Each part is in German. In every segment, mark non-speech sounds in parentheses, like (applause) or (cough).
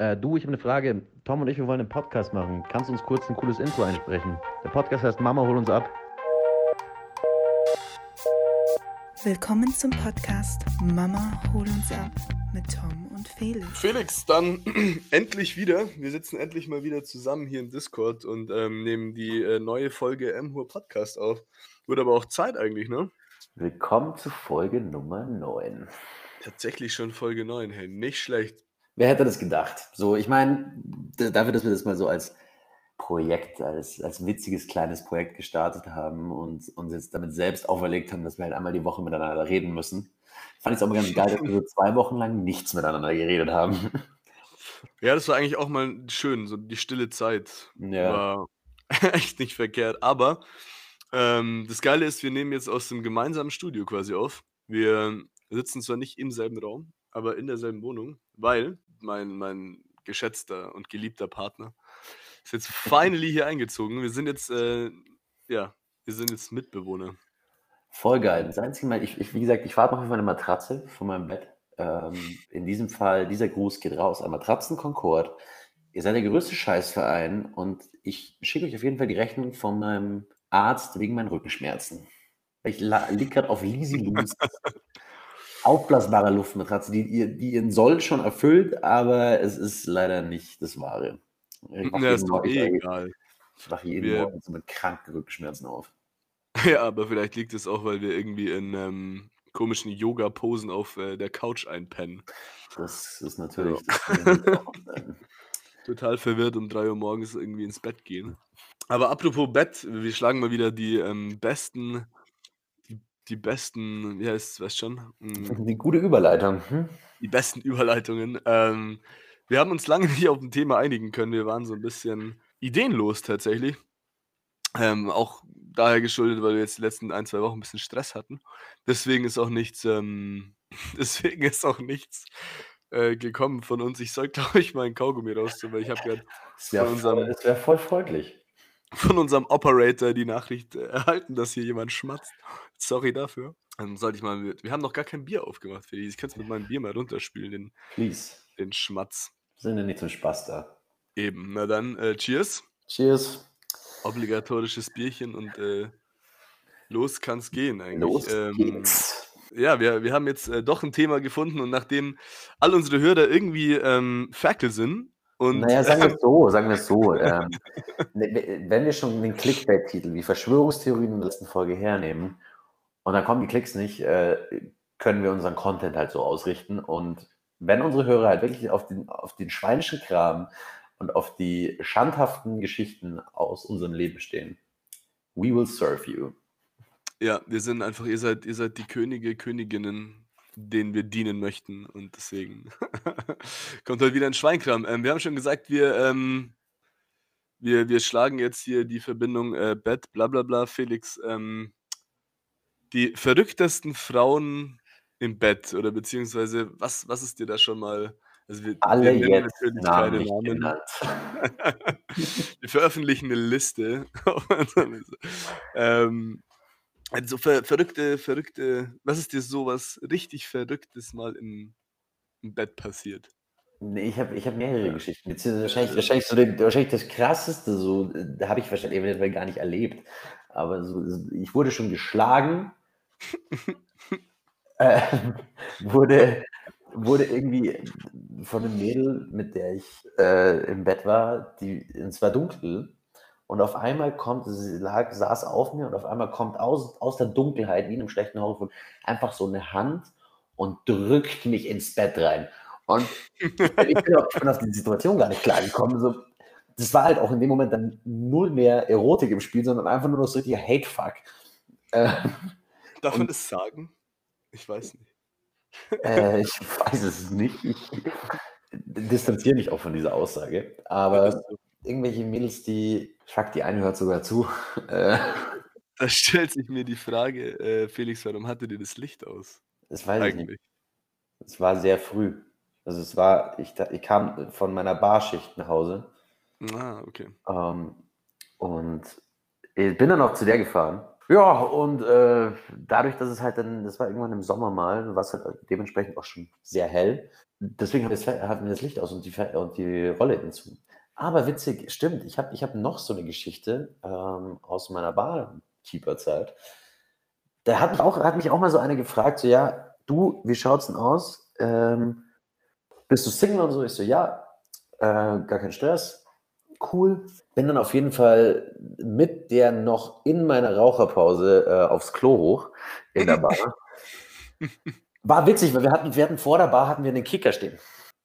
Äh, du, ich habe eine Frage. Tom und ich, wir wollen einen Podcast machen. Kannst du uns kurz ein cooles Intro einsprechen? Der Podcast heißt Mama, hol uns ab. Willkommen zum Podcast Mama, hol uns ab mit Tom und Felix. Felix, dann (clears throat) endlich wieder. Wir sitzen endlich mal wieder zusammen hier im Discord und ähm, nehmen die äh, neue Folge M-Hur Podcast auf. Wird aber auch Zeit eigentlich, ne? Willkommen zu Folge Nummer 9. Tatsächlich schon Folge 9, hey, nicht schlecht. Wer hätte das gedacht? So, ich meine, dafür, dass wir das mal so als Projekt, als, als witziges kleines Projekt gestartet haben und uns jetzt damit selbst auferlegt haben, dass wir halt einmal die Woche miteinander reden müssen, fand ich es auch mal ganz geil, dass wir so zwei Wochen lang nichts miteinander geredet haben. (laughs) Ja, das war eigentlich auch mal schön, so die stille Zeit. Ja. War (laughs) echt nicht verkehrt. Aber ähm, das Geile ist, wir nehmen jetzt aus dem gemeinsamen Studio quasi auf. Wir sitzen zwar nicht im selben Raum, aber in derselben Wohnung, weil mein, mein geschätzter und geliebter Partner ist jetzt (laughs) finally hier eingezogen. Wir sind jetzt, äh, ja, wir sind jetzt Mitbewohner. Voll geil. Das einzige Mal, ich, ich, wie gesagt, ich warte noch auf meine Matratze von meinem Bett. Ähm, in diesem Fall, dieser Gruß geht raus an Matratzen Concord. Ihr seid der größte Scheißverein und ich schicke euch auf jeden Fall die Rechnung von meinem Arzt wegen meinen Rückenschmerzen. Ich liege gerade auf Leasy Loose. (laughs) aufblasbare Luftmatratze, die, ihr- die ihren Soll schon erfüllt, aber es ist leider nicht das Wahre. Ich wache Ja, ist jeden, doch Morgen- eh egal. ich wache jeden Wir- Morgen mit kranken Rückenschmerzen auf. (laughs) Ja, aber vielleicht liegt es auch, weil wir irgendwie in ähm, komischen Yoga-Posen auf äh, der Couch einpennen. Das ist natürlich. Das. (laughs) Total verwirrt um 3 Uhr morgens irgendwie ins Bett gehen. Aber apropos Bett, wir schlagen mal wieder die ähm, besten, die, besten, wie heißt es, weißt schon? Mm, Die gute Überleitung. Hm? die besten Überleitungen. Ähm, wir haben uns lange (laughs) nicht auf ein Thema einigen können. Wir waren so ein bisschen ideenlos tatsächlich. Ähm, auch daher geschuldet, weil wir jetzt die letzten ein, zwei Wochen ein bisschen Stress hatten. Deswegen ist auch nichts, ähm, (laughs) deswegen ist auch nichts äh, gekommen von uns. Ich sollte, (laughs) glaube ich, mal ein Kaugummi rausziehen, weil ich habe gerade Das wäre Von unserem- voll, das wär voll freundlich. Von unserem Operator die Nachricht äh, erhalten, dass hier jemand schmatzt. Sorry dafür. Dann sollte ich mal mit, wir haben noch gar kein Bier aufgemacht, Felix. Ich könnte mit meinem Bier mal runterspielen, den, Please. den Schmatz. Wir sind ja nicht zum Spaß da. Eben. Na dann, äh, cheers. Cheers. Obligatorisches Bierchen und äh, los kann's gehen eigentlich. Los ähm, geht's. Ja, wir, wir haben jetzt äh, doch ein Thema gefunden und nachdem all unsere Hörer irgendwie ähm, Ferkel sind und Naja, sagen wir es so, sagen wir es so. (laughs) Ähm, ne- wenn wir schon den Clickbait-Titel wie Verschwörungstheorien in der letzten Folge hernehmen und dann kommen die Klicks nicht, äh, können wir unseren Content halt so ausrichten. Und wenn unsere Hörer halt wirklich auf den, auf den schweinischen Kram und auf die schandhaften Geschichten aus unserem Leben stehen, we will serve you. Ja, wir sind einfach, ihr seid, ihr seid die Könige, Königinnen, denen wir dienen möchten. Und deswegen (laughs) kommt heute wieder ein Schweinkram. Ähm, wir haben schon gesagt, wir, ähm, wir, wir schlagen jetzt hier die Verbindung äh, Bett, bla bla bla, Felix. Ähm, die verrücktesten Frauen im Bett oder beziehungsweise was, was ist dir da schon mal? Also wir, Alle wir jetzt natürlich Namen keine Namen. (laughs) Wir veröffentlichen eine Liste. (laughs) ähm, also ver verrückte, verrückte, was ist dir sowas richtig Verrücktes mal im, im Bett passiert? Nee, ich habe ich hab mehrere Geschichten. Beziehungsweise wahrscheinlich, wahrscheinlich, so den, wahrscheinlich das krasseste, so, äh, da habe ich wahrscheinlich eventuell gar nicht erlebt. Aber so, ich wurde schon geschlagen, (laughs) äh, wurde, wurde irgendwie von einem Mädel, mit der ich äh, im Bett war, die, es war dunkel. Und auf einmal kommt, sie lag, saß auf mir und auf einmal kommt aus, aus der Dunkelheit, wie in einem schlechten Horrorfilm, einfach so eine Hand und drückt mich ins Bett rein. Und (laughs) ich bin, auf, ich bin auf die Situation gar nicht klargekommen. So, das war halt auch in dem Moment dann null mehr Erotik im Spiel, sondern einfach nur noch so richtiger Hate-Fuck. Äh, Darf man das sagen? Ich weiß nicht. äh, ich weiß es nicht. Ich distanziere mich auch von dieser Aussage. Aber irgendwelche Mädels, die, fuck, die eine hört sogar zu. (laughs) Äh, Da stellt sich mir die Frage, äh, Felix, warum hatte dir das Licht aus? das weiß ich nicht. Eigentlich. Es war sehr früh. Also es war, ich, ich kam von meiner Barschicht nach Hause. Ah, okay. Ähm, und ich bin dann auch zu der gefahren. Ja, und äh, dadurch, dass es halt dann, das war irgendwann im Sommer mal, war es halt dementsprechend auch schon sehr hell. Deswegen hatten wir das Licht aus und die, und die Rolle hinzu. Aber witzig, stimmt, ich habe ich hab noch so eine Geschichte ähm, aus meiner Barkeeper-Zeit. Da hat mich, auch, hat mich auch mal so eine gefragt, so, ja, du, wie schaut's denn aus? Ähm, bist du Single und so? Ich so, ja, äh, gar kein Stress, cool. Bin dann auf jeden Fall mit der noch in meiner Raucherpause äh, aufs Klo hoch in der Bar. (laughs) War witzig, weil wir hatten, wir hatten vor der Bar hatten wir einen Kicker stehen.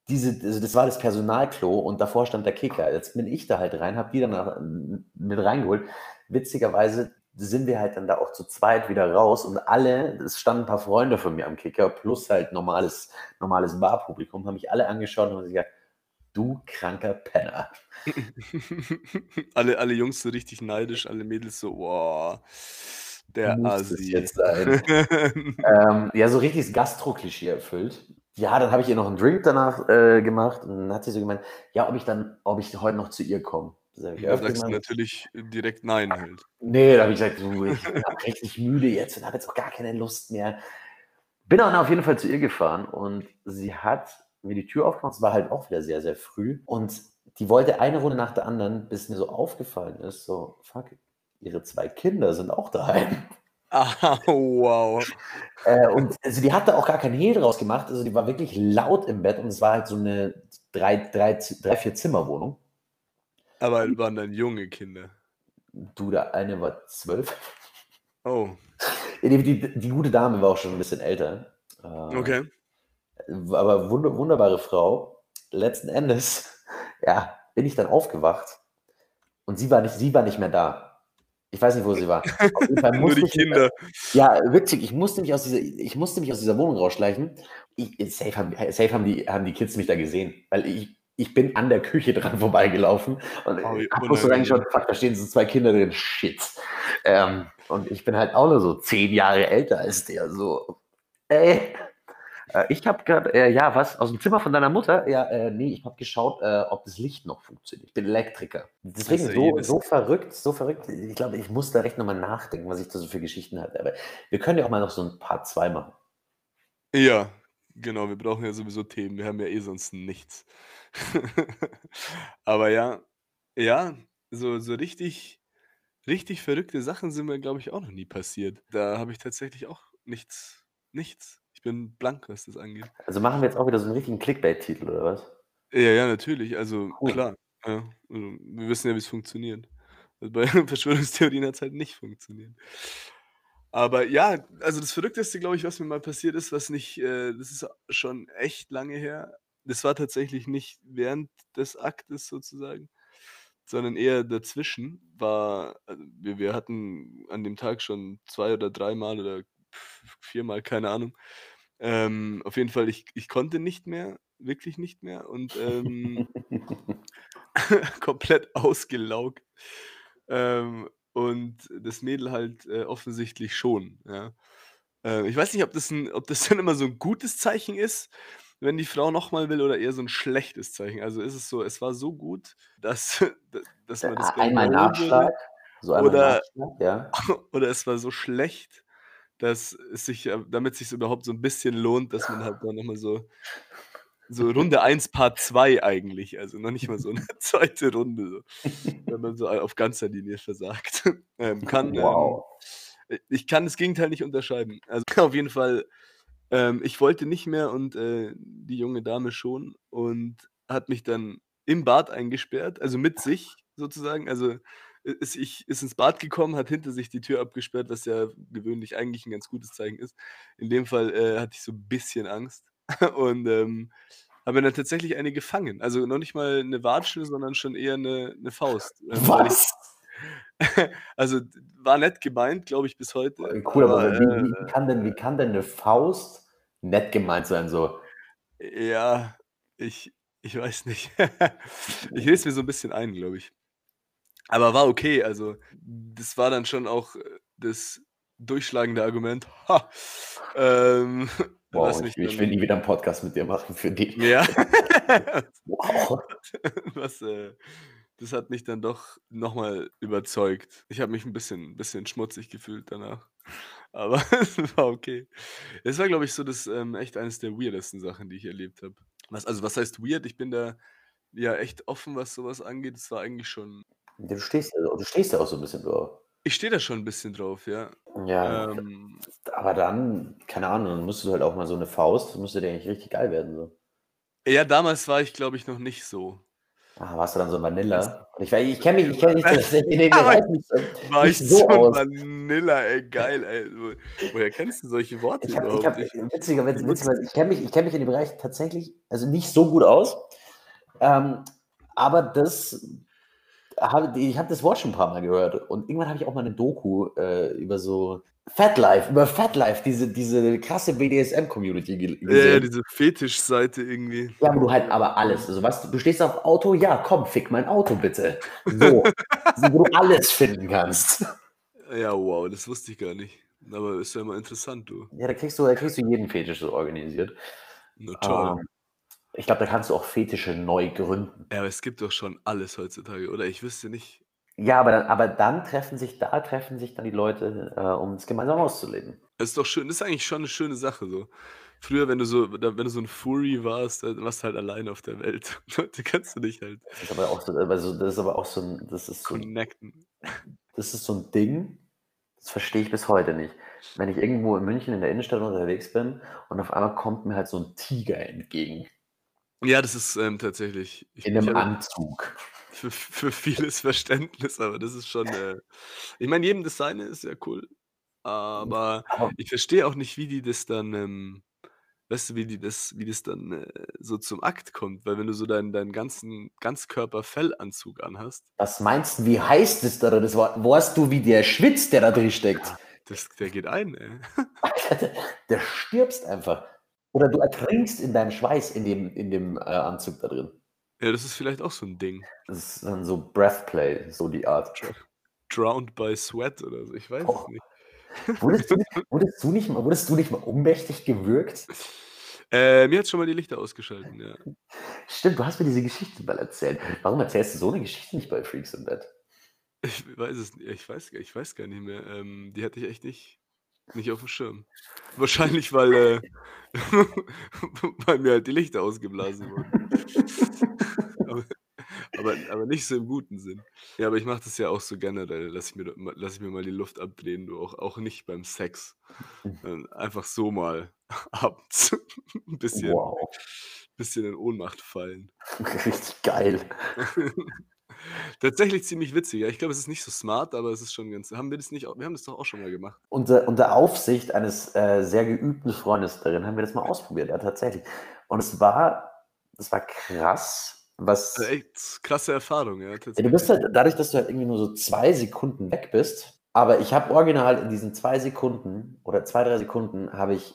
Diese, also das war das Personalklo und davor stand der Kicker. Jetzt bin ich da halt rein, habe die dann mit reingeholt. Witzigerweise sind wir halt dann da auch zu zweit wieder raus und alle, es standen ein paar Freunde von mir am Kicker, plus halt normales, normales Barpublikum, haben mich alle angeschaut und haben gesagt, du kranker Penner. (laughs) alle, alle Jungs so richtig neidisch, alle Mädels so, wow, der Asi. Jetzt sein. (laughs) ähm, ja, so richtig das Gastro-Klischee erfüllt. Ja, dann habe ich ihr noch einen Drink danach äh, gemacht und dann hat sie so gemeint, ja, ob ich dann, ob ich heute noch zu ihr komme. Da sagst du natürlich direkt Nein halt. Nee, da habe ich gesagt, du, ich bin richtig müde jetzt und habe jetzt auch gar keine Lust mehr. Bin dann auf jeden Fall zu ihr gefahren und sie hat mir die Tür aufgemacht. Es war halt auch wieder sehr, sehr früh. Und die wollte eine Runde nach der anderen, bis mir so aufgefallen ist, so, fuck, ihre zwei Kinder sind auch daheim. Ah, (laughs) wow. Äh, und also die hatte auch gar kein Hehl draus gemacht. Also die war wirklich laut im Bett und es war halt so eine drei, drei, drei vier Zimmerwohnung. Aber waren dann junge Kinder. Du, der eine war zwölf. Oh. Die, die, die, gute Dame war auch schon ein bisschen älter. Äh, okay. Aber wunder, wunderbare Frau. Letzten Endes, (laughs) ja, bin ich dann aufgewacht und sie war nicht, sie war nicht mehr da. Ich weiß nicht, wo sie war. (laughs) Nur die Kinder. ja, witzig. Ich musste mich aus dieser, ich musste mich aus dieser Wohnung rausschleichen. Ich, safe haben, safe haben, die, haben die Kids mich da gesehen, weil ich, ich bin an der Küche dran (laughs) vorbeigelaufen und oh, ich wusste eigentlich schon, fuck, da stehen so zwei Kinder drin, shit. Ähm, und ich bin halt auch nur so zehn Jahre älter als der, so, ey. Äh, ich habe gerade, äh, ja, was, aus dem Zimmer von deiner Mutter? Ja, äh, nee, ich habe geschaut, äh, ob das Licht noch funktioniert. Ich bin Elektriker. Deswegen so, so verrückt, so verrückt. Ich glaube, ich muss da recht nochmal nachdenken, was ich da so für Geschichten hatte. Aber wir können ja auch mal noch so ein Part 2 machen. Ja, genau, wir brauchen ja sowieso Themen. Wir haben ja eh sonst nichts. (laughs) Aber ja, ja, so, so richtig, richtig verrückte Sachen sind mir, glaube ich, auch noch nie passiert. Da habe ich tatsächlich auch nichts, nichts. Ich bin blank, was das angeht. Also machen wir jetzt auch wieder so einen richtigen Clickbait-Titel, oder was? Ja, ja, natürlich. Also cool. klar. Ja, also, wir wissen ja, wie es funktioniert. Also bei (laughs) Verschwörungstheorien hat es halt nicht funktioniert. Aber ja, also das Verrückteste, glaube ich, was mir mal passiert ist, was nicht, äh, das ist schon echt lange her, das war tatsächlich nicht während des Aktes sozusagen, sondern eher dazwischen. War, also wir, wir hatten an dem Tag schon zwei oder dreimal oder viermal, keine Ahnung. Ähm, auf jeden Fall, ich, ich konnte nicht mehr, wirklich nicht mehr und ähm, (laughs) komplett ausgelaugt. Ähm, und das Mädel halt äh, offensichtlich schon. Ja. Äh, ich weiß nicht, ob das, ein, ob das dann immer so ein gutes Zeichen ist wenn die Frau nochmal will oder eher so ein schlechtes Zeichen? Also ist es so, es war so gut, dass, (laughs) dass man das Einmal Nachschlag, so einmal oder, Nachschlag, ja. (laughs) oder es war so schlecht, dass es sich, äh, damit es sich überhaupt so ein bisschen lohnt, dass man halt (laughs) dann nochmal so, so Runde 1, Part 2 eigentlich, also noch nicht mal so eine (laughs) (laughs) zweite Runde, so, wenn man so auf ganzer Linie versagt ähm, kann. Wow. Ähm, ich kann das Gegenteil nicht unterscheiden. Also auf jeden Fall ähm, ich wollte nicht mehr und äh, die junge Dame schon und hat mich dann im Bad eingesperrt, also mit sich sozusagen. Also ist, ich, ist ins Bad gekommen, hat hinter sich die Tür abgesperrt, was ja gewöhnlich eigentlich ein ganz gutes Zeichen ist. In dem Fall äh, hatte ich so ein bisschen Angst (laughs) und ähm, habe dann tatsächlich eine gefangen. Also noch nicht mal eine Watsche, sondern schon eher eine, eine Faust. Ähm, was? (laughs) also war nett gemeint, glaube ich, bis heute. Cool, aber, aber wie, wie, äh, kann denn, wie kann denn eine Faust nett gemeint sein? So? Ja, ich, ich weiß nicht. (laughs) ich lese mir so ein bisschen ein, glaube ich. Aber war okay. Also, das war dann schon auch äh, das durchschlagende Argument. Ha, ähm, (laughs) wow, ich, ich, will nie wieder einen Podcast mit dir machen für die. Ja. (laughs) wow. (laughs) Was, äh, das hat mich dann doch nochmal überzeugt. Ich habe mich ein bisschen, bisschen schmutzig gefühlt danach. Aber es war okay. Es war, glaube ich, so das ähm, echt eines der weirdesten Sachen, die ich erlebt habe. Was, also, was heißt weird? Ich bin da ja echt offen, was sowas angeht. Es war eigentlich schon. Du stehst, du stehst ja auch so ein bisschen drauf. Ich stehe da schon ein bisschen drauf, ja. Ja, Ähm, aber dann, keine Ahnung, dann musst du halt auch mal so eine Faust, müsste dir eigentlich richtig geil werden. So. ja, damals war ich, glaube ich, noch nicht so. Ah, warst du dann so Vanilla? Ich, weiß- ich kenne mich, ich kenne mich in dem Bereich nicht, so- War ich so so aus. Vanilla, ey, geil, ey. Wo- Woher kennst du solche Worte Ich ich überhaupt? Ich, witziger, witz- witzigerweise, ich kenne mich, ich kenne mich in dem Bereich tatsächlich, also nicht so gut aus. Ähm, aber das, habe, ich habe das Wort schon ein paar Mal gehört. Und irgendwann habe ich auch mal eine Doku äh, über so Fat Life, über Fat Life, diese, diese krasse BDSM-Community ge ja, gesehen. diese Fetischseite irgendwie. Ja, aber du halt aber alles. Also was, du stehst auf Auto, ja, komm, fick mein Auto bitte. So, so (laughs) wo du alles finden kannst. Ja, wow, das wusste ich gar nicht. Aber ist ja immer interessant, du. Ja, da kriegst du, da kriegst du jeden Fetisch so organisiert. Na toll. Ähm, ich glaube, da kannst du auch Fetische neu gründen. Ja, aber es gibt doch schon alles heutzutage, oder? Ich wüsste nicht. Ja, aber dann, aber dann treffen sich, da treffen sich dann die Leute, äh, um es gemeinsam auszuleben. Das ist doch schön, das ist eigentlich schon eine schöne Sache so. Früher, wenn du so, wenn du so ein Furry warst, dann warst du halt allein auf der Welt. (laughs) Leute kannst du nicht halt Das ist aber auch so, also das ist aber auch so ein, das ist so, connecten. das ist so ein Ding, das verstehe ich bis heute nicht. Wenn ich irgendwo in München in der Innenstadt unterwegs bin und auf einmal kommt mir halt so ein Tiger entgegen Ja, das ist ähm, tatsächlich. Ich, in ich einem habe Anzug. für, für vieles Verständnis, aber das ist schon. Äh, ich meine, jedem das seine ist ja cool. Aber Aber ich verstehe auch nicht, wie die das dann, ähm, weißt du, wie die das, wie das dann äh, so zum Akt kommt. Weil wenn du so deinen, deinen ganzen Ganzkörper-Fellanzug anhast, was meinst du, wie heißt es da? Das war, weißt du, wie der schwitzt, der da drin steckt? das, der geht ein, ey. (laughs) Der stirbst einfach. Oder du ertrinkst in deinem Schweiß in dem, in dem äh, Anzug da drin. Ja, das ist vielleicht auch so ein Ding. Das ist dann so Breathplay, so die Art. Drowned by Sweat oder so, ich weiß Oh. es nicht. (laughs) Wurdest du, wurdest, du nicht mal, wurdest du nicht mal ohnmächtig gewürgt? Äh, mir hat schon mal die Lichter ausgeschalten, ja. (laughs) Stimmt, du hast mir diese Geschichte mal erzählt. Warum erzählst du so eine Geschichte nicht bei Freaks im Bett? Ich weiß es nicht, ich weiß, gar- ich weiß gar nicht mehr. Ähm, die hatte ich echt nicht, nicht auf dem Schirm. Wahrscheinlich, weil, äh, (laughs) weil mir halt die Lichter ausgeblasen wurden. (laughs) aber, aber, aber nicht so im guten Sinn. Ja, aber ich mache das ja auch so generell. Lass ich mir, lass ich mir mal die Luft abdrehen, du auch, auch nicht beim Sex. Äh, Einfach so mal (laughs) abends ein bisschen, Wow, bisschen in Ohnmacht fallen. richtig geil. Tatsächlich ziemlich witzig. Ja. Ich glaube, es ist nicht so smart, aber es ist schon ganz. Haben wir das nicht? Wir haben das doch auch schon mal gemacht. Unter, unter Aufsicht eines äh, sehr geübten Freundes darin haben wir das mal ausprobiert, ja, tatsächlich. Und es war, es war krass, was. Also echt krasse Erfahrung, ja. Ja, du Tatsächlich. bist halt, dadurch, dass du halt irgendwie nur so zwei Sekunden weg bist, aber ich habe original in diesen zwei Sekunden oder zwei, drei Sekunden habe ich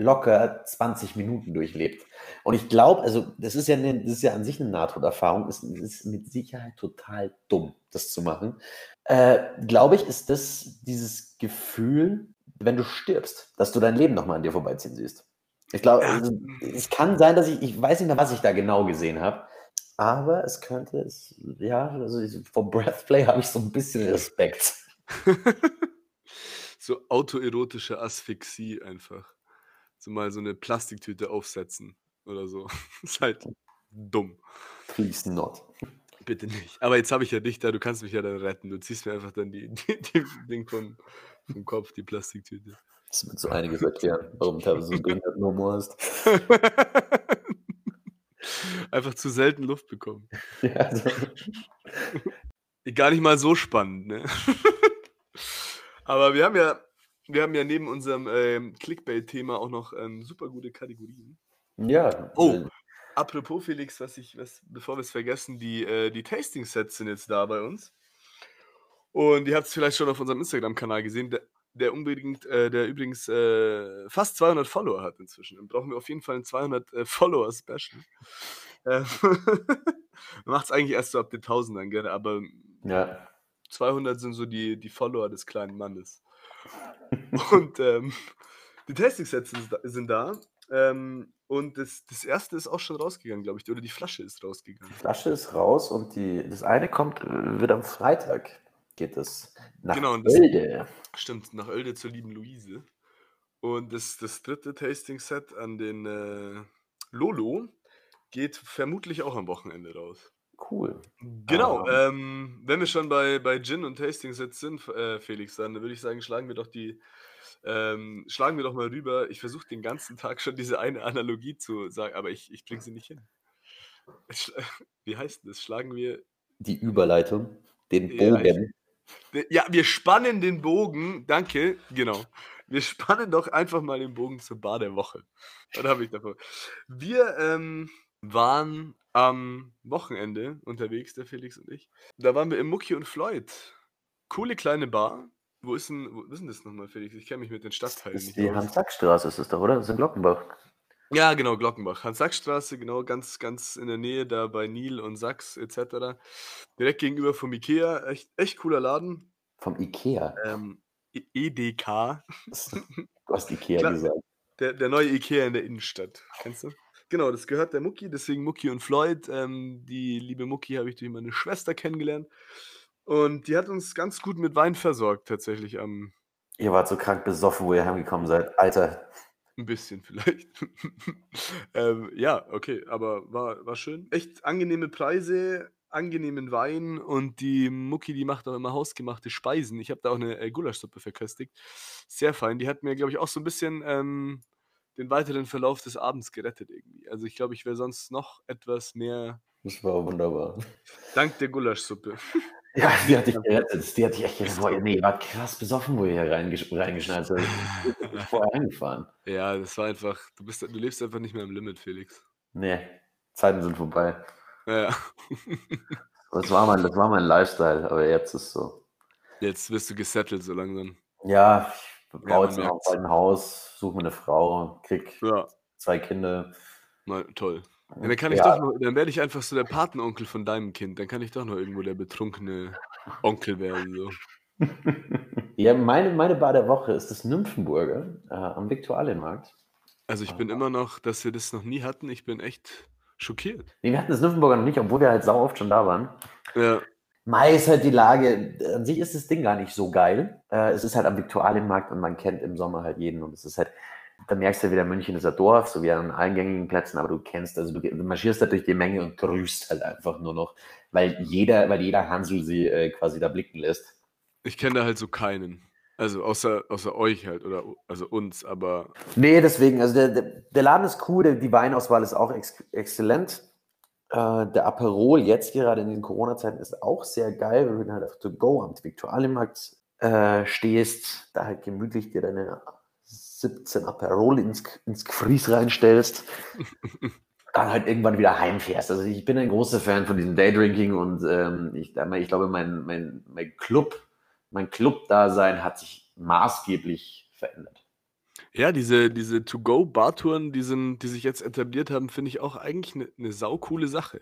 locker 20 Minuten durchlebt. Und ich glaube, also das ist ja, eine, das ist ja an sich eine Nahtoderfahrung, ist, ist mit Sicherheit total dumm, das zu machen. Äh, glaube ich, ist das dieses Gefühl, wenn du stirbst, dass du dein Leben nochmal an dir vorbeiziehen siehst. Ich glaube, also, es kann sein, dass ich, ich weiß nicht mehr, was ich da genau gesehen habe, aber es könnte, es, ja, also ich- vor Breathplay habe ich so ein bisschen Respekt. (laughs) so autoerotische Asphyxie einfach. So mal so eine Plastiktüte aufsetzen oder so. (laughs) ist halt dumm. Please not. Bitte nicht. Aber jetzt habe ich ja dich da, du kannst mich ja dann retten. Du ziehst mir einfach dann die, (laughs) die, die Ding vom, vom Kopf, die Plastiktüte. Das wird so einiges erklären, warum du so einen behinderten Humor hast. (laughs) einfach zu selten Luft bekommen. Ja, also, Gar nicht mal so spannend, ne? Aber wir haben ja, wir haben ja neben unserem ähm, Clickbait-Thema auch noch ähm, super gute Kategorien. ja. Oh. Apropos Felix, was ich, was, bevor wir es vergessen, die, äh, die Tasting-Sets sind jetzt da bei uns. Und ihr habt es vielleicht schon auf unserem Instagram-Kanal gesehen, der, der unbedingt, äh, der übrigens äh, fast 200 Follower hat inzwischen. Dann brauchen wir auf jeden Fall ein 200 äh, Follower-Special. (laughs) Äh, Macht es eigentlich erst so ab den 1000ern, gell? aber ja. 200 sind so die, die Follower des kleinen Mannes. Und ähm, die Tasting-Sets sind da- sind da. Ähm, Und das, das erste ist auch schon rausgegangen, glaube ich. Oder die Flasche ist rausgegangen. Die Flasche ist raus und die, das eine kommt, wird am Freitag, geht es nach Genau, und das- Oelde. Stimmt, nach Oelde zur lieben Luise. Und das, das dritte Tasting-Set an den äh, Lolo geht vermutlich auch am Wochenende raus. Cool. Genau, Ah. ähm, wenn wir schon bei, bei Gin und Tasting-Sets sind, äh, Felix, dann würde ich sagen, schlagen wir doch die, ähm, schlagen wir doch mal rüber. Ich versuche den ganzen Tag schon diese eine Analogie zu sagen, aber ich, ich bringe sie nicht hin. (laughs) Wie heißt das? Schlagen wir Die Überleitung, den Ja, Bogen. Ja, wir spannen den Bogen. Danke, genau. Wir spannen doch einfach mal den Bogen zur Bar der Woche. Was habe ich davor? Wir ähm, waren am Wochenende unterwegs, der Felix und ich. Da waren wir im Mucki und Floyd. Coole kleine Bar. Wo ist denn, wo ist denn das nochmal, Felix? Ich kenne mich mit den Stadtteilen ist nicht die aus. Hans-Sack-Straße, ist es doch, oder? Das ist in Glockenbach. Ja, genau, Glockenbach. Hans-Sachs-Straße, genau, ganz, ganz in der Nähe, da bei Nil und Sachs etc. Direkt gegenüber vom Ikea. Echt, echt cooler Laden. Vom Ikea. Ähm, E- EDK. Du hast Ikea Klar. gesagt. Der, der neue Ikea in der Innenstadt. Kennst du? Genau, das gehört der Mucki, deswegen Mucki und Floyd. Ähm, die liebe Mucki habe ich durch meine Schwester kennengelernt. Und die hat uns ganz gut mit Wein versorgt, tatsächlich am Ihr wart so krank besoffen, wo ihr heimgekommen seid. Alter, ein bisschen vielleicht. (laughs) ähm, ja, okay, aber war, war schön. Echt angenehme Preise, angenehmen Wein und die Mucki, die macht auch immer hausgemachte Speisen. Ich habe da auch eine äh, Gulaschsuppe verköstigt. Sehr fein. Die hat mir, glaube ich, auch so ein bisschen ähm, den weiteren Verlauf des Abends gerettet irgendwie. Also ich glaube, ich wäre sonst noch etwas mehr das war wunderbar. dank der Gulaschsuppe. (laughs) Ja, die hat dich gerettet. Die hat dich echt gerettet. Nee, wart krass besoffen, wo ihr hier reingesch reingeschnallt seid. Ich bin vorher eingefahren. Ja, das war einfach, du bist, du lebst einfach nicht mehr im Limit, Felix. Nee, Zeiten sind vorbei. Ja, ja. (laughs) Das war mein, das war mein Lifestyle, aber jetzt ist so. Jetzt wirst du gesettelt so langsam. Ja, baue jetzt noch merkt's. bald ein Haus, suche mir eine Frau, krieg Ja, zwei Kinder. mal toll. Ja, dann kann ich Ja. doch noch, dann werde ich einfach so der Patenonkel von deinem Kind. Dann kann ich doch noch irgendwo der betrunkene Onkel werden. So. (laughs) Ja, meine, meine Bar der Woche ist das Nymphenburger äh, am Viktualienmarkt. Also ich bin immer noch, dass wir das noch nie hatten. Ich bin echt schockiert. Nee, wir hatten das Nymphenburger noch nicht, obwohl wir halt sau oft schon da waren. Ja, Mai ist halt die Lage, an sich ist das Ding gar nicht so geil. Äh, es ist halt am Viktualienmarkt und man kennt im Sommer halt jeden und es ist halt, da merkst du wieder, München ist ein Dorf, so wie an allen gängigen Plätzen, aber du kennst, also du, marschierst da durch die Menge und grüßt halt einfach nur noch, weil jeder, weil jeder Hansel sie äh, quasi da blicken lässt. ich kenne da halt so keinen. Also außer, außer euch halt oder also uns, aber Nee, deswegen, also der, der, der Laden ist cool, der, die Weinauswahl ist auch ex exzellent. Äh, der Aperol jetzt gerade in den Corona-Zeiten ist auch sehr geil, wenn du halt auf To Go am Viktualienmarkt äh, stehst, da halt gemütlich dir deine 17 Aperol ins, ins Gefries reinstellst, (laughs) dann halt irgendwann wieder heimfährst. Also ich bin ein großer Fan von diesem Daydrinking und ähm, ich, ich glaube, mein, mein, mein Club, mein Club-Dasein hat sich maßgeblich verändert. Ja, diese, diese To-Go-Bartouren, die, sind- die sich jetzt etabliert haben, finde ich auch eigentlich eine ne saukoole Sache.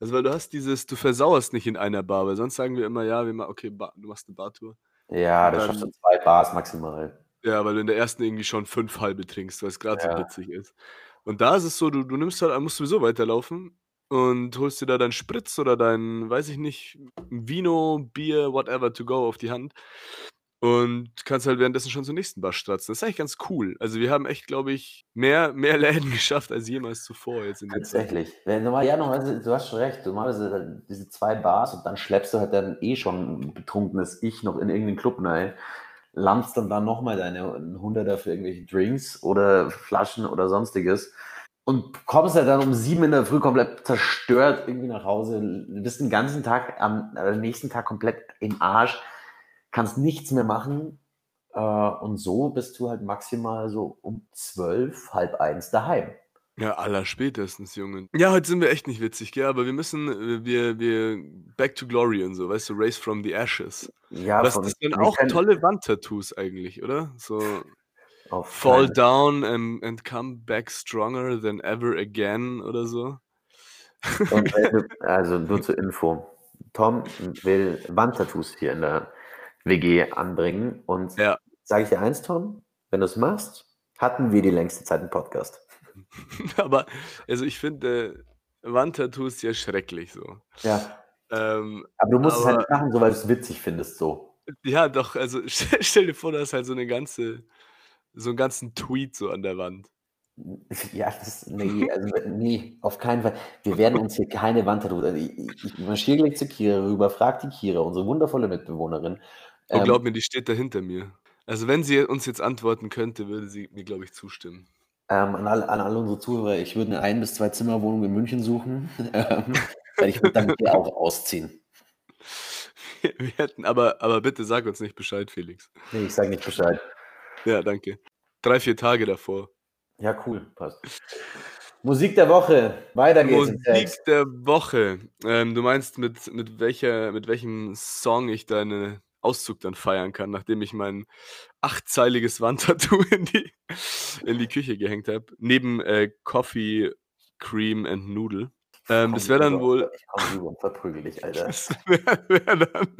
Also weil du hast dieses, du versauerst nicht in einer Bar, weil sonst sagen wir immer, ja, wir ma okay, Bar, du machst eine Bartour. Ja, das Dann- schaffst du zwei Bars maximal. Ja, weil du in der ersten irgendwie schon fünf halbe trinkst, weil es gerade Ja. so witzig ist. Und da ist es so, du, du nimmst halt, musst sowieso weiterlaufen und holst dir da deinen Spritz oder dein, weiß ich nicht, Vino, Bier, whatever to go auf die Hand und kannst halt währenddessen schon zur nächsten Bar stratzen. Das ist eigentlich ganz cool. Also wir haben echt, glaube ich, mehr, mehr (laughs) Läden geschafft als jemals zuvor jetzt in der Zeit. Tatsächlich. Wenn, normal, ja, du hast schon recht. Normalerweise halt diese zwei Bars und dann schleppst du halt dann eh schon betrunkenes Ich noch in irgendeinen Club rein, landst dann da nochmal deine Hunderter für irgendwelche Drinks oder Flaschen oder sonstiges und kommst halt dann um sieben in der Früh komplett zerstört irgendwie nach Hause, bist den ganzen Tag am äh, nächsten Tag komplett im Arsch, kannst nichts mehr machen äh, und so bist du halt maximal so um zwölf, halb eins daheim. Ja, aller spätestens, Junge. Ja, heute sind wir echt nicht witzig, gell? Aber wir müssen, äh, wir, wir, back to glory und so, weißt du, Race from the Ashes. Ja, Was das sind auch tolle Wandtattoos eigentlich, oder? So Fall down and, and come back stronger than ever again oder so. Und welche, (laughs) also nur zur Info. Tom will Wandtattoos hier in der WG anbringen. Und Ja. sage ich dir eins, Tom, wenn du es machst, hatten wir die längste Zeit einen Podcast. (laughs) Aber also ich finde äh, Wandtattoos ja schrecklich so. Ja. Ähm, Aber du musst es halt aber machen, so weil du es witzig findest, so. ja, doch, also (laughs) stell, dir vor, da ist halt so eine ganze, so einen ganzen Tweet so an der Wand. (laughs) Ja, das ne, also ne, auf keinen Fall. Wir werden uns hier keine Wandtattoos also ich ich marschiere gleich zu Kira rüber, frage die Kira, unsere wundervolle Mitbewohnerin, Oh, ähm glaub mir, die steht da hinter mir. Also, wenn sie uns jetzt antworten könnte, würde sie mir, glaube ich, zustimmen. ähm, an alle an alle unsere Zuhörer, ich würde 'ne Ein bis Zwei-Zimmer-Wohnung in München suchen, (laughs) ähm, weil ich würde dann ihr auch ausziehen. Wir (laughs) wir hätten aber aber bitte sag uns nicht Bescheid, Felix. Ne, ich sage nicht Bescheid. Ja, danke. 3, 4 Tage davor. Ja, cool, passt. Musik der Woche. Weiter geht's Musik der Woche. Ähm, du meinst, mit mit welcher mit welchem Song ich deine Auszug dann feiern kann, nachdem ich mein achtzeiliges Wandtattoo (laughs) in die in die Küche gehängt habe, neben, äh, Coffee, Cream and Noodle. Ähm, das wäre dann wohl ich komme rüber und verprügel dich, (laughs) Alter. das wäre wäre dann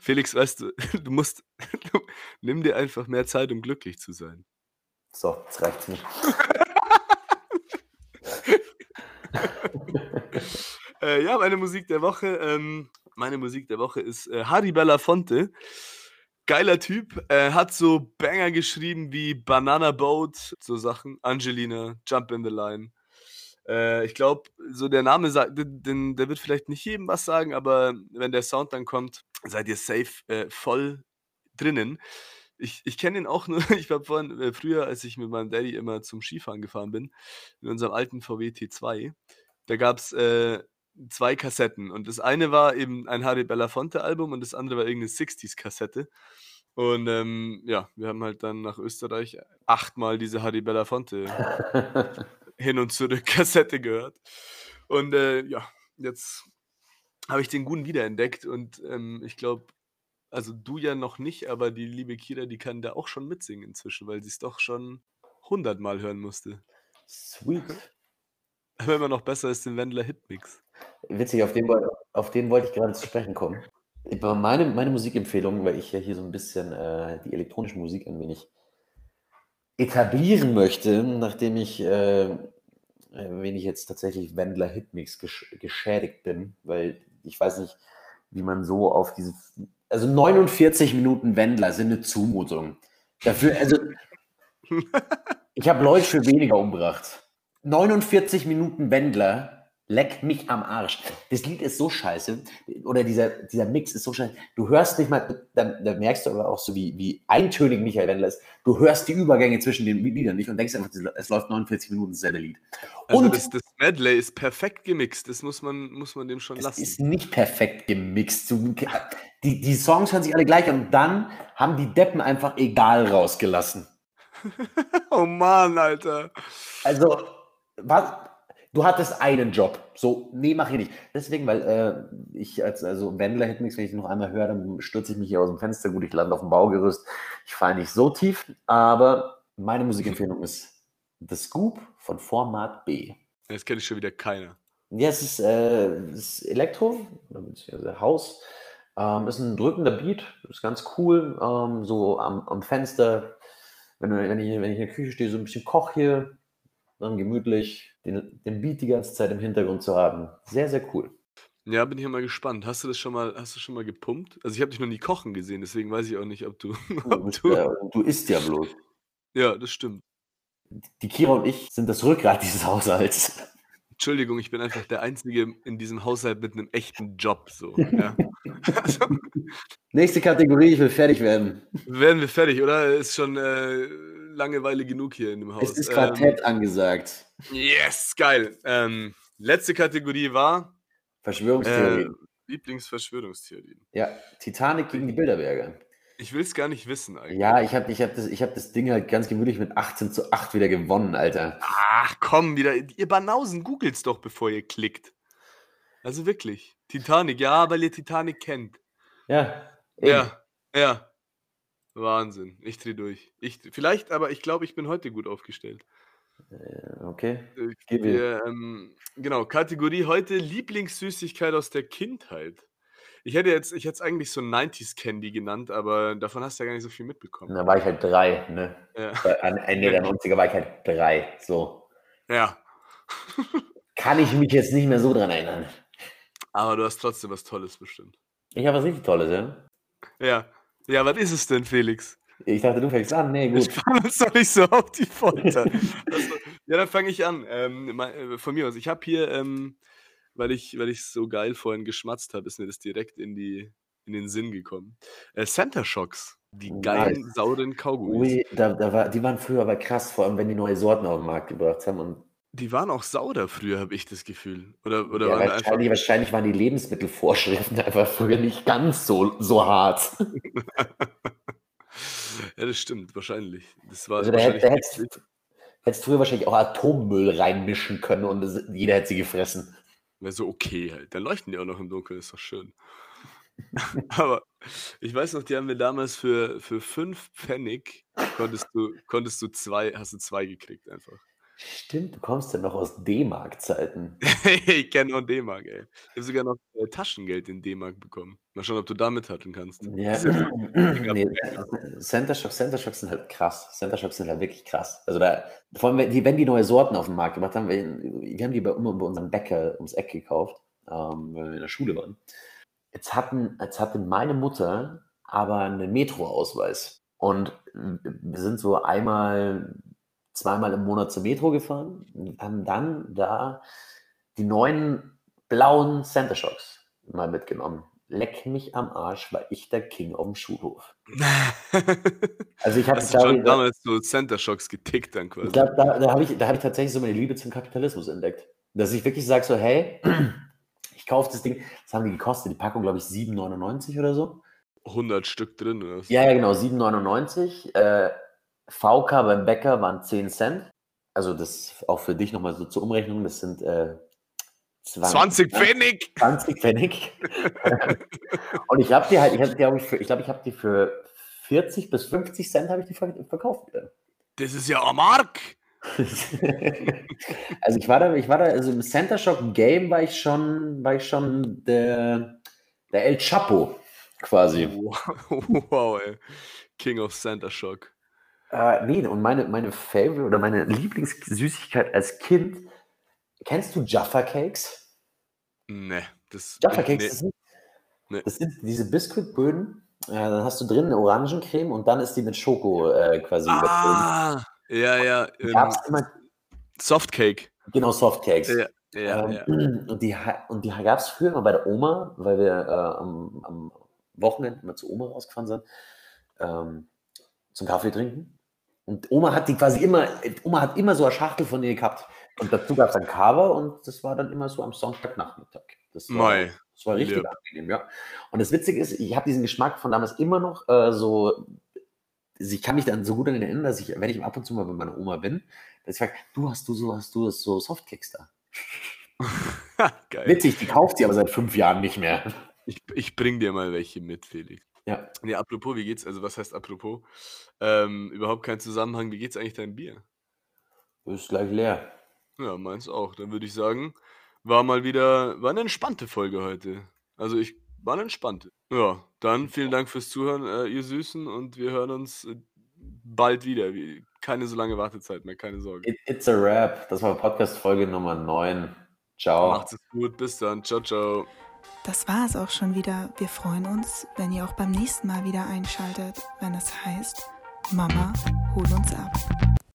Felix, weißt du, (laughs) du musst du nimm dir einfach mehr Zeit, um glücklich zu sein. So, jetzt reicht's mir. Äh, ja, meine Musik der Woche, ähm meine Musik der Woche ist, äh, Harry Belafonte. Geiler Typ, äh, hat so Banger geschrieben wie „Banana Boat“, so Sachen, „Angelina“, „Jump in the Line“. Äh, ich glaube, so der Name sagt der wird vielleicht nicht jedem was sagen, aber wenn der Sound dann kommt, seid ihr safe, äh, voll drinnen. Ich ich kenne ihn auch nur (laughs) ich habe vorhin äh, früher, als ich mit meinem Daddy immer zum Skifahren gefahren bin, in unserem alten VW T2, da gab's, äh, 2 Kassetten und das eine war eben ein Harry Belafonte Album und das andere war irgend 'ne 60s Kassette. Und, ähm, ja, wir haben halt dann nach Österreich achtmal diese Harry Belafonte (laughs) Hin und Zurück (laughs) Kassette gehört. Und, äh, ja, jetzt habe ich den Guten wiederentdeckt und, ähm, ich glaube also du ja noch nicht, aber die liebe Kira, die kann da auch schon mitsingen inzwischen, weil sie's doch schon hundertmal hören musste. Sweet. Aber immer noch besser als den Wendler Hitmix. Witzig, auf den auf den wollte ich gerade zu sprechen kommen. Meine meine Musikempfehlung, weil ich ja hier so 'n bisschen, äh, die elektronische Musik ein wenig etablieren möchte, nachdem ich, äh, äh, wenig jetzt tatsächlich Wendler Hitmix gesch geschädigt bin, weil ich weiß nicht, wie man so auf diese also 49 Minuten Wendler sind 'ne Zumutung. Dafür also (laughs) ich habe Leute für weniger umgebracht. 49 Minuten Wendler, leck mich am Arsch. Das Lied ist so scheiße oder dieser dieser Mix ist so scheiße. Du hörst nicht mal da da merkst du aber auch so, wie wie eintönig Michael Wendler ist. Du hörst die Übergänge zwischen den Liedern nicht und denkst einfach, es läuft 49 Minuten dasselbe Lied. Also Und das das Medley ist perfekt gemixt. Das muss man muss man dem schon es lassen. ist nicht perfekt gemixt. Die die Songs hören sich alle gleich und dann haben die Deppen einfach „Egal“ rausgelassen. (laughs) Oh Mann, Alter. Also, was du hattest einen Job. So, ne, mache ich nicht. Deswegen, weil, äh, ich als also Wendler Hitmix, wenn ich noch einmal höre, dann stürze ich mich hier aus'm Fenster. Gut, ich lande auf'm Baugerüst. Ich falle nicht so tief, aber meine Musikempfehlung ist „The Scoop“ von Format B. Das kennt schon wieder keiner. Ja, es ist, äh es ist Elektro beziehungsweise House. Ähm, ist 'n drückender Beat, ist ganz cool, ähm, so am am Fenster, wenn wenn ich wenn ich in der Küche stehe, so 'n bisschen koche hier, dann gemütlich den den Beat die ganze Zeit im Hintergrund zu haben. Sehr, sehr cool. Ja, bin ich ja mal gespannt. Hast du das schon mal hast du schon mal gepumpt? Also, ich habe dich noch nie kochen gesehen, deswegen weiß ich auch nicht, ob du Du (laughs) ob du ja du isst ja bloß. Ja, das stimmt. Die Kira und ich sind das Rückgrat dieses Haushalts. Entschuldigung, ich bin einfach der Einzige in diesem Haushalt mit 'nem echten Job so, (laughs) ja. Also Nächste Kategorie, ich will fertig werden. Werden wir fertig, oder? Ist schon, äh, Langeweile genug hier in dem Es Haus. ist Ähm Quartett angesagt. Yes, geil. Ähm, letzte Kategorie war äh, Verschwörungstheorien. Lieblingsverschwörungstheorien. Ja, Titanic gegen die Bilderberger. Ich will's gar nicht wissen eigentlich. Ja, ich habe ich habe das ich habe das Ding halt ganz gemütlich mit 18:8 wieder gewonnen, Alter. Ach komm, wieder ihr Banausen, googelt's doch, bevor ihr klickt. Also wirklich. Titanic, ja, weil ihr Titanic kennt. Ja, eben. Ja, ja. Wahnsinn. Ich drehe durch. Ich vielleicht, aber ich glaube, ich bin heute gut aufgestellt. Äh, okay. Gib wir, ähm, genau, Kategorie heute Lieblingssüßigkeit aus der Kindheit. Ich hätte jetzt ich hätte es eigentlich so 90s Candy genannt, aber davon hast du ja gar nicht so viel mitbekommen. Da war ich halt 3, ne? Ja. An Ende der 90er war ich halt 3, so. Ja. Kann ich mich jetzt nicht mehr so dran erinnern. Aber du hast trotzdem was Tolles bestimmt. Ich habe was richtig Tolles, ja? Ja. Ja, was ist es denn, Felix? Ich dachte, du fängst an. Nee, gut. spannen uns doch nicht so auf die Folter. (laughs) Also, ja, dann fange ich an. Ähm, äh, von mir aus. Ich habe hier, ähm, weil ich weil ich so geil vorhin geschmatzt habe, ist mir das direkt in, die, in den Sinn gekommen. Äh, Center Shocks. Die geilen, Nice. sauren Kaugummis. Ui, da, da war, die waren früher aber krass, vor allem wenn die neue Sorten auf den Markt gebracht haben. Und Die waren auch sauer früher, habe ich das Gefühl. Oder, oder ja, waren wahrscheinlich, wahrscheinlich waren die Lebensmittelvorschriften (laughs) einfach früher nicht ganz so, so hart. (laughs) Ja, das stimmt, wahrscheinlich. Das war Also da, wahrscheinlich. da hättest hättest früher wahrscheinlich auch Atommüll reinmischen können und es, jeder hätte sie gefressen. Wäre so okay halt. Dann leuchten die auch noch im Dunkeln, ist doch schön. (laughs) Aber ich weiß noch, die haben wir damals für, für fünf Pfennig konntest du, konntest du zwei, hast du zwei gekriegt einfach. Stimmt, du kommst ja noch aus D-Mark-Zeiten. (laughs) ich kenne auch D-Mark, ey. Ich habe sogar noch äh, Taschengeld in D-Mark bekommen. Mal schauen, ob du da mithalten kannst. Ja, Das ja (clears throat) nee, Center Shocks, Center Shocks sind halt krass. Center Shocks sind halt wirklich krass. Also da, vor allem, wenn die, wenn die neue Sorten auf den Markt gemacht haben, wir, wir haben die bei, immer bei unserem Bäcker ums Eck gekauft, ähm, weil wir in der Schule waren. Jetzt, hatten, jetzt hatte meine Mutter aber einen Metro-Ausweis. Und wir sind so einmal, zweimal im Monat zur Metro gefahren und haben dann da die neuen blauen Center Shocks mal mitgenommen. Leck mich am Arsch, war ich der King auf dem Schulhof. (laughs) Also ich habe, Hast du schon glaube damals so Center Shocks getickt dann quasi? ich, glaub, da, da habe ich, da hab ich tatsächlich so meine Liebe zum Kapitalismus entdeckt. Dass ich wirklich sage so, hey, (clears throat) ich kaufe das Ding, das haben die gekostet, die Packung glaube ich 7,99 oder so. 100 Stück drin oder? Ja, ja, genau, 7,99. Äh, VK beim Bäcker waren 10 Cent. Also das auch für dich nochmal so zur Umrechnung, das sind äh, 20 Pfennig! 20 Pfennig. (laughs) Und ich habe die halt, ich habe glaube ich, für, ich glaube, ich habe die für 40 bis 50 Cent habe ich die ver- verkauft. Das ist ja eine Mark! (laughs) also ich war da, ich war da, also im Center Shock Game war ich schon, war ich schon der, der El Chapo quasi. Wow, (laughs) wow, ey. King of Center Shock. Äh, nee, und meine, meine Favorite oder meine Lieblingssüßigkeit als Kind, kennst du Jaffa Cakes? Nee, das. Jaffa Cakes, nee. das, sind, Nee. das sind diese Biskuitböden, äh, dann hast du drin eine Orangencreme und dann ist die mit Schoko äh, quasi überzogen. Ah, ja, ja. Ich Ähm, immer, Softcake. genau, Softcakes. Ja, ja, ähm, ja. (clears throat) Und die, und die gab es früher immer bei der Oma, weil wir äh, am, am Wochenende immer zu Oma rausgefahren sind, ähm, zum Kaffee trinken. Und Oma hat die quasi immer, Oma hat immer so eine Schachtel von denen gehabt. Und dazu gab es dann Kava und das war dann immer so am Sonntagnachmittag. Das war, Mei. das war richtig Ja. angenehm, ja. Und das Witzige ist, ich habe diesen Geschmack von damals immer noch äh, so. also Ich kann mich dann so gut an ihn erinnern, dass ich, wenn ich ab und zu mal bei meiner Oma bin, dass ich frage, du hast du so, hast du so Softcakes da? (laughs) Witzig, die kauft sie aber seit fünf Jahren nicht mehr. Ich, ich bring dir mal welche mit, Felix. Ja. Nee, apropos, wie geht's? Also, was heißt apropos? Ähm, überhaupt kein Zusammenhang. Wie geht's eigentlich deinem Bier? Ist gleich leer. Ja, meins auch. Dann würde ich sagen, war mal wieder, war eine entspannte Folge heute. Also, ich war eine entspannte. Ja, dann vielen Dank fürs Zuhören, äh, ihr Süßen, und wir hören uns äh, bald wieder. Wie- Keine so lange Wartezeit mehr, keine Sorge. It, it's a Rap. Das war Podcast-Folge Nummer 9. Ciao. Macht's gut, bis dann. Ciao, ciao. Das war es auch schon wieder. Wir freuen uns, wenn ihr auch beim nächsten Mal wieder einschaltet, wenn es heißt, Mama, hol uns ab.